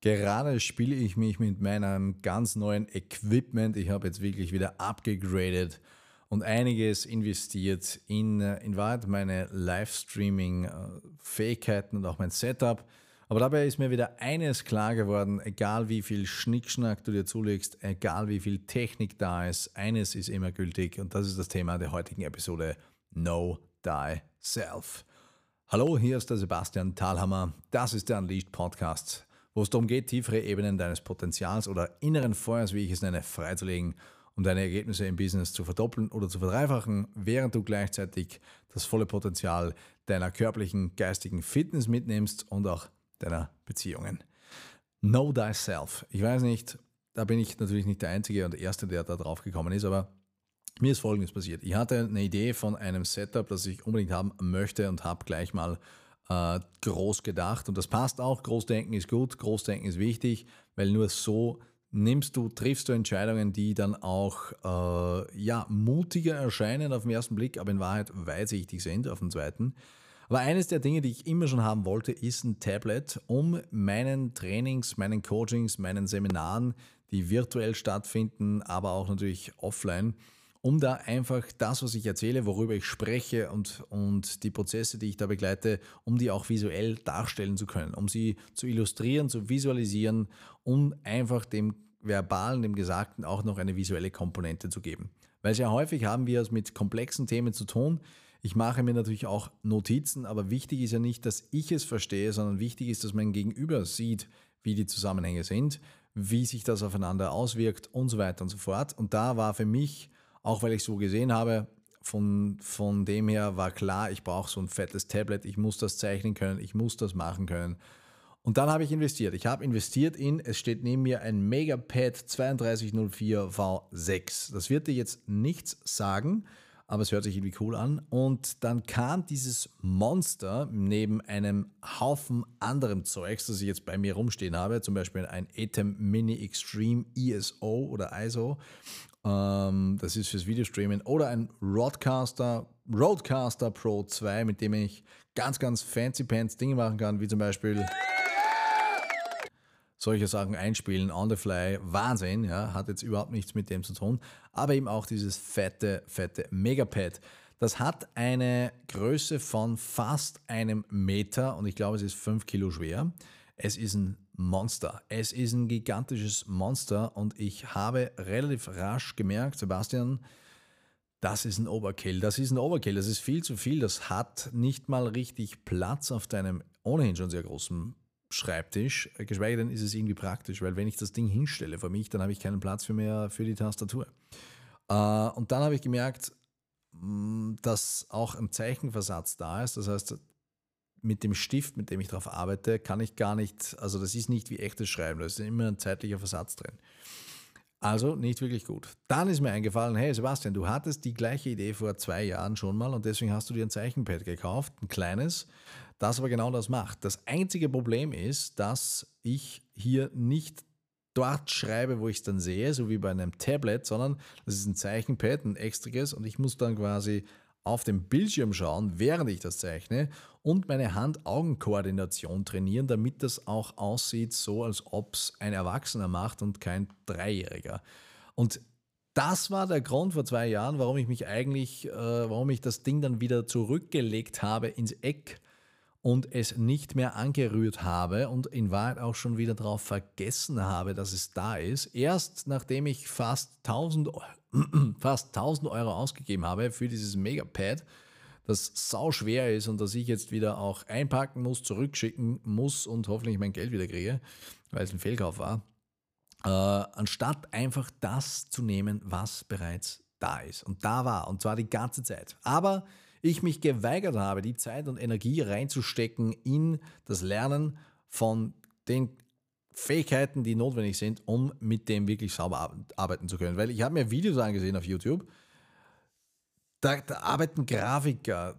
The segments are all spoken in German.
Gerade spiele ich mich mit meinem ganz neuen Equipment. Ich habe jetzt wirklich wieder abgegradet und einiges investiert in, äh, in Wahrheit meine Livestreaming-Fähigkeiten und auch mein Setup. Aber dabei ist mir wieder eines klar geworden, egal wie viel Schnickschnack du dir zulegst, egal wie viel Technik da ist, eines ist immer gültig und das ist das Thema der heutigen Episode Know Thyself. Hallo, hier ist der Sebastian Thalhammer. Das ist der Unleashed Podcast wo es darum geht, tiefere Ebenen deines Potenzials oder inneren Feuers, wie ich es nenne, freizulegen, um deine Ergebnisse im Business zu verdoppeln oder zu verdreifachen, während du gleichzeitig das volle Potenzial deiner körperlichen, geistigen Fitness mitnimmst und auch deiner Beziehungen. Know thyself. Ich weiß nicht, da bin ich natürlich nicht der Einzige und Erste, der da drauf gekommen ist, aber mir ist Folgendes passiert. Ich hatte eine Idee von einem Setup, das ich unbedingt haben möchte und habe gleich mal äh, groß gedacht. Und das passt auch. Großdenken ist gut, Großdenken ist wichtig, weil nur so nimmst du, triffst du Entscheidungen, die dann auch äh, ja, mutiger erscheinen auf den ersten Blick, aber in Wahrheit weitsichtig sind auf den zweiten. Aber eines der Dinge, die ich immer schon haben wollte, ist ein Tablet, um meinen Trainings, meinen Coachings, meinen Seminaren, die virtuell stattfinden, aber auch natürlich offline, um da einfach das, was ich erzähle, worüber ich spreche und, und die Prozesse, die ich da begleite, um die auch visuell darstellen zu können, um sie zu illustrieren, zu visualisieren, um einfach dem Verbalen, dem Gesagten auch noch eine visuelle Komponente zu geben. Weil sehr häufig haben wir es mit komplexen Themen zu tun. Ich mache mir natürlich auch Notizen, aber wichtig ist ja nicht, dass ich es verstehe, sondern wichtig ist, dass mein Gegenüber sieht, wie die Zusammenhänge sind, wie sich das aufeinander auswirkt und so weiter und so fort. Und da war für mich auch weil ich so gesehen habe, von, von dem her war klar, ich brauche so ein fettes Tablet, ich muss das zeichnen können, ich muss das machen können. Und dann habe ich investiert. Ich habe investiert in, es steht neben mir ein Megapad 3204 V6. Das wird dir jetzt nichts sagen, aber es hört sich irgendwie cool an. Und dann kam dieses Monster neben einem Haufen anderem Zeugs, das ich jetzt bei mir rumstehen habe, zum Beispiel ein Atem Mini Extreme ESO oder ISO das ist fürs Videostreamen. Oder ein Roadcaster, Roadcaster Pro 2, mit dem ich ganz, ganz fancy pants Dinge machen kann, wie zum Beispiel solche Sachen einspielen, on the fly, Wahnsinn, ja, hat jetzt überhaupt nichts mit dem zu tun, aber eben auch dieses fette, fette Megapad. Das hat eine Größe von fast einem Meter und ich glaube, es ist 5 Kilo schwer. Es ist ein Monster. Es ist ein gigantisches Monster und ich habe relativ rasch gemerkt, Sebastian, das ist ein Overkill. Das ist ein Overkill. Das ist viel zu viel. Das hat nicht mal richtig Platz auf deinem ohnehin schon sehr großen Schreibtisch. Geschweige denn ist es irgendwie praktisch, weil wenn ich das Ding hinstelle vor mich, dann habe ich keinen Platz für mehr für die Tastatur. Äh, und dann habe ich gemerkt, mm, dass auch ein Zeichenversatz da ist. Das heißt, mit dem Stift, mit dem ich darauf arbeite, kann ich gar nicht, also das ist nicht wie echtes Schreiben, da ist immer ein zeitlicher Versatz drin. Also nicht wirklich gut. Dann ist mir eingefallen, hey Sebastian, du hattest die gleiche Idee vor zwei Jahren schon mal und deswegen hast du dir ein Zeichenpad gekauft, ein kleines, das aber genau das macht. Das einzige Problem ist, dass ich hier nicht dort schreibe, wo ich es dann sehe, so wie bei einem Tablet, sondern das ist ein Zeichenpad, ein extriges und ich muss dann quasi auf dem Bildschirm schauen, während ich das zeichne und meine Hand-Augen-Koordination trainieren, damit das auch aussieht, so als ob es ein Erwachsener macht und kein Dreijähriger. Und das war der Grund vor zwei Jahren, warum ich mich eigentlich, äh, warum ich das Ding dann wieder zurückgelegt habe ins Eck und es nicht mehr angerührt habe und in Wahrheit auch schon wieder darauf vergessen habe, dass es da ist. Erst nachdem ich fast 1000 Euro fast 1000 Euro ausgegeben habe für dieses Megapad, das sau schwer ist und das ich jetzt wieder auch einpacken muss, zurückschicken muss und hoffentlich mein Geld wieder kriege, weil es ein Fehlkauf war, äh, anstatt einfach das zu nehmen, was bereits da ist. Und da war, und zwar die ganze Zeit. Aber ich mich geweigert habe, die Zeit und Energie reinzustecken in das Lernen von den Fähigkeiten, die notwendig sind, um mit dem wirklich sauber arbeiten zu können. Weil ich habe mir Videos angesehen auf YouTube, da, da arbeiten Grafiker,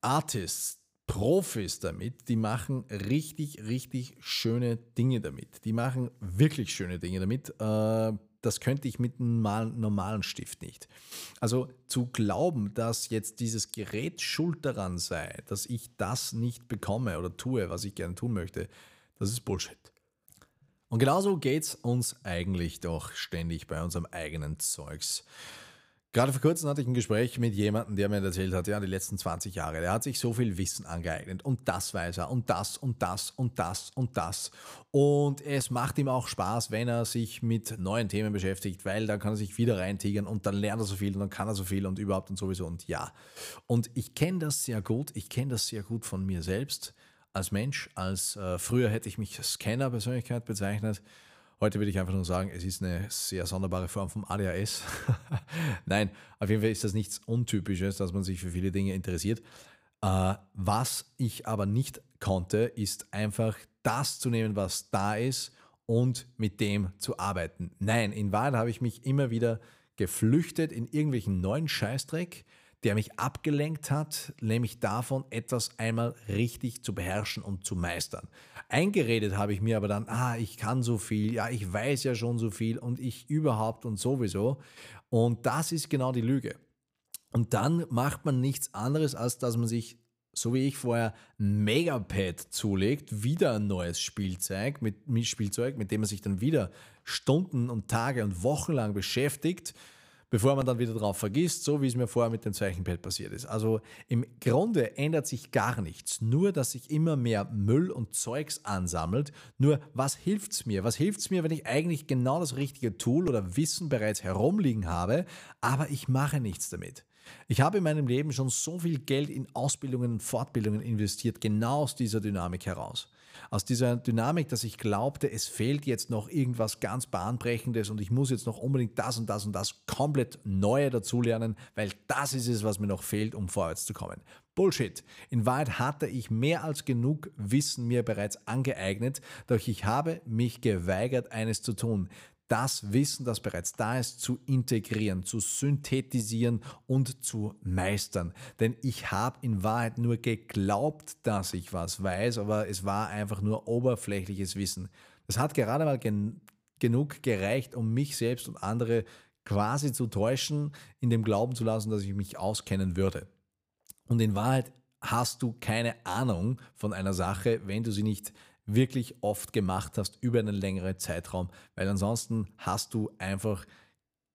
Artists, Profis damit, die machen richtig, richtig schöne Dinge damit. Die machen wirklich schöne Dinge damit. Äh, das könnte ich mit einem normalen Stift nicht. Also zu glauben, dass jetzt dieses Gerät schuld daran sei, dass ich das nicht bekomme oder tue, was ich gerne tun möchte, das ist Bullshit. Und genauso geht es uns eigentlich doch ständig bei unserem eigenen Zeugs. Gerade vor kurzem hatte ich ein Gespräch mit jemandem, der mir erzählt hat, ja, die letzten 20 Jahre, der hat sich so viel Wissen angeeignet und das weiß er und das und das und das und das. Und es macht ihm auch Spaß, wenn er sich mit neuen Themen beschäftigt, weil dann kann er sich wieder reintigern und dann lernt er so viel und dann kann er so viel und überhaupt und sowieso und ja. Und ich kenne das sehr gut, ich kenne das sehr gut von mir selbst als Mensch, als äh, früher hätte ich mich Scanner-Persönlichkeit bezeichnet. Heute würde ich einfach nur sagen, es ist eine sehr sonderbare Form vom ADHS. Nein, auf jeden Fall ist das nichts Untypisches, dass man sich für viele Dinge interessiert. Äh, was ich aber nicht konnte, ist einfach das zu nehmen, was da ist und mit dem zu arbeiten. Nein, in Wahrheit habe ich mich immer wieder geflüchtet in irgendwelchen neuen Scheißdreck, der mich abgelenkt hat, nämlich davon, etwas einmal richtig zu beherrschen und zu meistern. Eingeredet habe ich mir aber dann, ah, ich kann so viel, ja, ich weiß ja schon so viel und ich überhaupt und sowieso. Und das ist genau die Lüge. Und dann macht man nichts anderes, als dass man sich, so wie ich vorher, ein Megapad zulegt, wieder ein neues Spielzeug, mit, mit Spielzeug, mit dem man sich dann wieder Stunden und Tage und Wochen lang beschäftigt bevor man dann wieder drauf vergisst, so wie es mir vorher mit dem Zeichenpad passiert ist. Also im Grunde ändert sich gar nichts, nur dass sich immer mehr Müll und Zeugs ansammelt. Nur was hilft es mir? Was hilft es mir, wenn ich eigentlich genau das richtige Tool oder Wissen bereits herumliegen habe, aber ich mache nichts damit? Ich habe in meinem Leben schon so viel Geld in Ausbildungen und Fortbildungen investiert, genau aus dieser Dynamik heraus aus dieser Dynamik, dass ich glaubte, es fehlt jetzt noch irgendwas ganz Bahnbrechendes und ich muss jetzt noch unbedingt das und das und das komplett Neue dazulernen, weil das ist es, was mir noch fehlt, um vorwärts zu kommen. Bullshit. In Wahrheit hatte ich mehr als genug Wissen mir bereits angeeignet, doch ich habe mich geweigert, eines zu tun das Wissen, das bereits da ist, zu integrieren, zu synthetisieren und zu meistern. Denn ich habe in Wahrheit nur geglaubt, dass ich was weiß, aber es war einfach nur oberflächliches Wissen. Das hat gerade mal gen genug gereicht, um mich selbst und andere quasi zu täuschen, in dem Glauben zu lassen, dass ich mich auskennen würde. Und in Wahrheit hast du keine Ahnung von einer Sache, wenn du sie nicht wirklich oft gemacht hast über einen längeren Zeitraum, weil ansonsten hast du einfach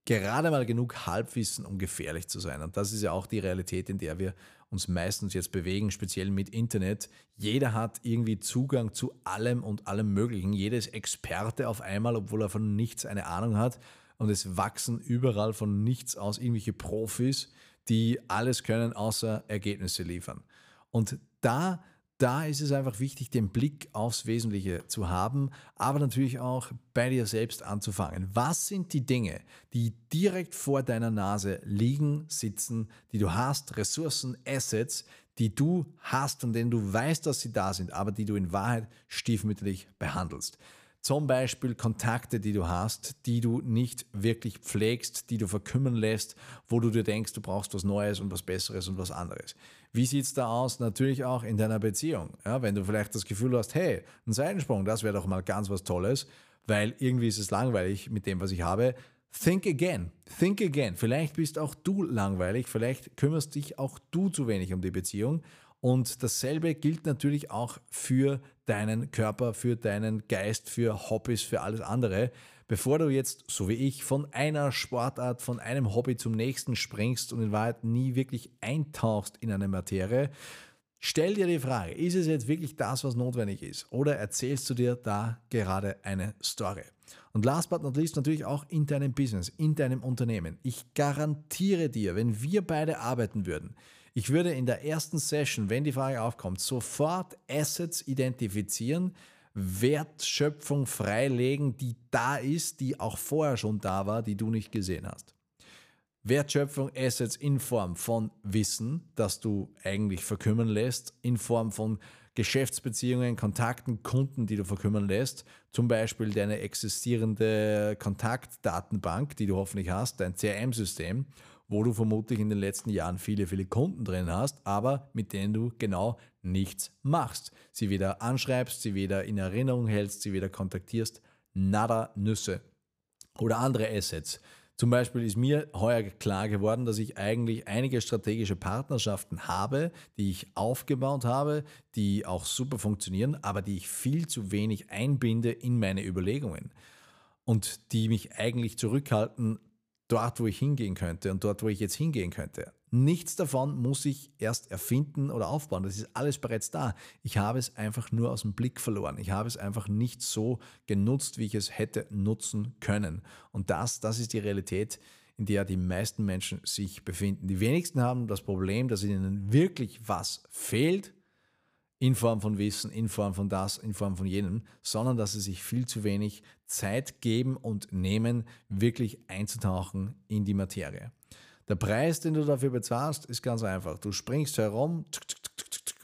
gerade mal genug Halbwissen, um gefährlich zu sein. Und das ist ja auch die Realität, in der wir uns meistens jetzt bewegen, speziell mit Internet. Jeder hat irgendwie Zugang zu allem und allem Möglichen. Jeder ist Experte auf einmal, obwohl er von nichts eine Ahnung hat. Und es wachsen überall von nichts aus irgendwelche Profis, die alles können, außer Ergebnisse liefern. Und da da ist es einfach wichtig, den Blick aufs Wesentliche zu haben, aber natürlich auch bei dir selbst anzufangen. Was sind die Dinge, die direkt vor deiner Nase liegen, sitzen, die du hast, Ressourcen, Assets, die du hast und denen du weißt, dass sie da sind, aber die du in Wahrheit stiefmütterlich behandelst. Zum Beispiel Kontakte, die du hast, die du nicht wirklich pflegst, die du verkümmern lässt, wo du dir denkst, du brauchst was Neues und was Besseres und was anderes. Wie sieht es da aus? Natürlich auch in deiner Beziehung. Ja, wenn du vielleicht das Gefühl hast, hey, ein Seitensprung, das wäre doch mal ganz was Tolles, weil irgendwie ist es langweilig mit dem, was ich habe. Think again. Think again. Vielleicht bist auch du langweilig, vielleicht kümmerst dich auch du zu wenig um die Beziehung und dasselbe gilt natürlich auch für deinen Körper, für deinen Geist, für Hobbys, für alles andere. Bevor du jetzt, so wie ich, von einer Sportart, von einem Hobby zum nächsten springst und in Wahrheit nie wirklich eintauchst in eine Materie, stell dir die Frage, ist es jetzt wirklich das, was notwendig ist? Oder erzählst du dir da gerade eine Story? Und last but not least natürlich auch in deinem Business, in deinem Unternehmen. Ich garantiere dir, wenn wir beide arbeiten würden, ich würde in der ersten Session, wenn die Frage aufkommt, sofort Assets identifizieren, Wertschöpfung freilegen, die da ist, die auch vorher schon da war, die du nicht gesehen hast. Wertschöpfung, Assets in Form von Wissen, das du eigentlich verkümmern lässt, in Form von Geschäftsbeziehungen, Kontakten, Kunden, die du verkümmern lässt, zum Beispiel deine existierende Kontaktdatenbank, die du hoffentlich hast, dein CRM-System wo du vermutlich in den letzten Jahren viele, viele Kunden drin hast, aber mit denen du genau nichts machst. Sie weder anschreibst, sie weder in Erinnerung hältst, sie weder kontaktierst, nada Nüsse. Oder andere Assets. Zum Beispiel ist mir heuer klar geworden, dass ich eigentlich einige strategische Partnerschaften habe, die ich aufgebaut habe, die auch super funktionieren, aber die ich viel zu wenig einbinde in meine Überlegungen und die mich eigentlich zurückhalten, dort, wo ich hingehen könnte und dort, wo ich jetzt hingehen könnte. Nichts davon muss ich erst erfinden oder aufbauen. Das ist alles bereits da. Ich habe es einfach nur aus dem Blick verloren. Ich habe es einfach nicht so genutzt, wie ich es hätte nutzen können. Und das, das ist die Realität, in der die meisten Menschen sich befinden. Die wenigsten haben das Problem, dass ihnen wirklich was fehlt, in Form von Wissen, in Form von das, in Form von jenem, sondern dass sie sich viel zu wenig Zeit geben und nehmen, wirklich einzutauchen in die Materie. Der Preis, den du dafür bezahlst, ist ganz einfach. Du springst herum,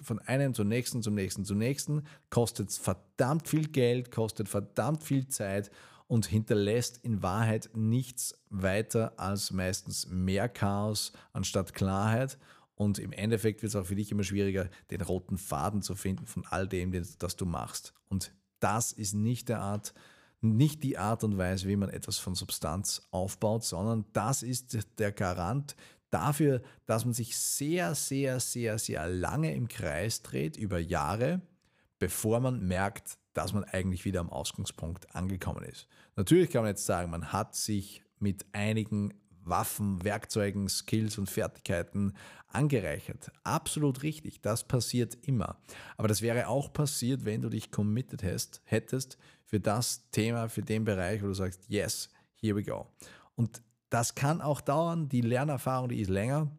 von einem zum nächsten, zum nächsten, zum nächsten, kostet verdammt viel Geld, kostet verdammt viel Zeit und hinterlässt in Wahrheit nichts weiter als meistens mehr Chaos anstatt Klarheit. Und im Endeffekt wird es auch für dich immer schwieriger, den roten Faden zu finden von all dem, das du machst. Und das ist nicht der Art, nicht die Art und Weise, wie man etwas von Substanz aufbaut, sondern das ist der Garant dafür, dass man sich sehr, sehr, sehr, sehr lange im Kreis dreht, über Jahre, bevor man merkt, dass man eigentlich wieder am Ausgangspunkt angekommen ist. Natürlich kann man jetzt sagen, man hat sich mit einigen Waffen, Werkzeugen, Skills und Fertigkeiten angereichert. Absolut richtig, das passiert immer. Aber das wäre auch passiert, wenn du dich committed hast, hättest für das Thema, für den Bereich, wo du sagst, yes, here we go. Und das kann auch dauern, die Lernerfahrung, die ist länger.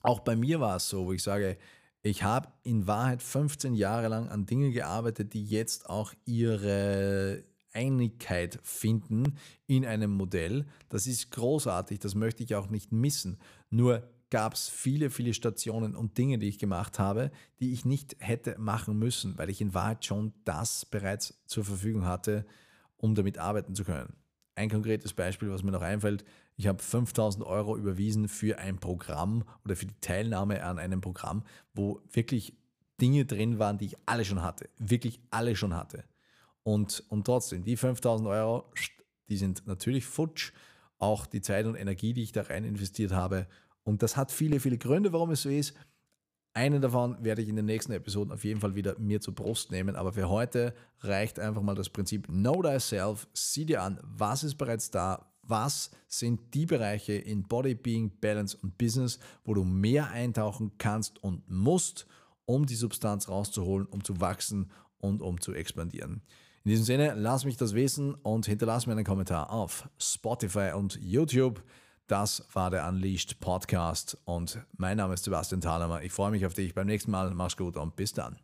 Auch bei mir war es so, wo ich sage, ich habe in Wahrheit 15 Jahre lang an Dingen gearbeitet, die jetzt auch ihre Einigkeit finden in einem Modell. Das ist großartig, das möchte ich auch nicht missen. Nur gab es viele, viele Stationen und Dinge, die ich gemacht habe, die ich nicht hätte machen müssen, weil ich in Wahrheit schon das bereits zur Verfügung hatte, um damit arbeiten zu können. Ein konkretes Beispiel, was mir noch einfällt, ich habe 5000 Euro überwiesen für ein Programm oder für die Teilnahme an einem Programm, wo wirklich Dinge drin waren, die ich alle schon hatte, wirklich alle schon hatte. Und, und trotzdem, die 5000 Euro, die sind natürlich futsch. Auch die Zeit und Energie, die ich da rein investiert habe. Und das hat viele, viele Gründe, warum es so ist. Einen davon werde ich in den nächsten Episoden auf jeden Fall wieder mir zur Brust nehmen. Aber für heute reicht einfach mal das Prinzip Know Thyself. Sieh dir an, was ist bereits da, was sind die Bereiche in Body, Being, Balance und Business, wo du mehr eintauchen kannst und musst, um die Substanz rauszuholen, um zu wachsen und um zu expandieren. In diesem Sinne, lass mich das wissen und hinterlass mir einen Kommentar auf Spotify und YouTube. Das war der Unleashed Podcast und mein Name ist Sebastian Thalhammer. Ich freue mich auf dich beim nächsten Mal. Mach's gut und bis dann.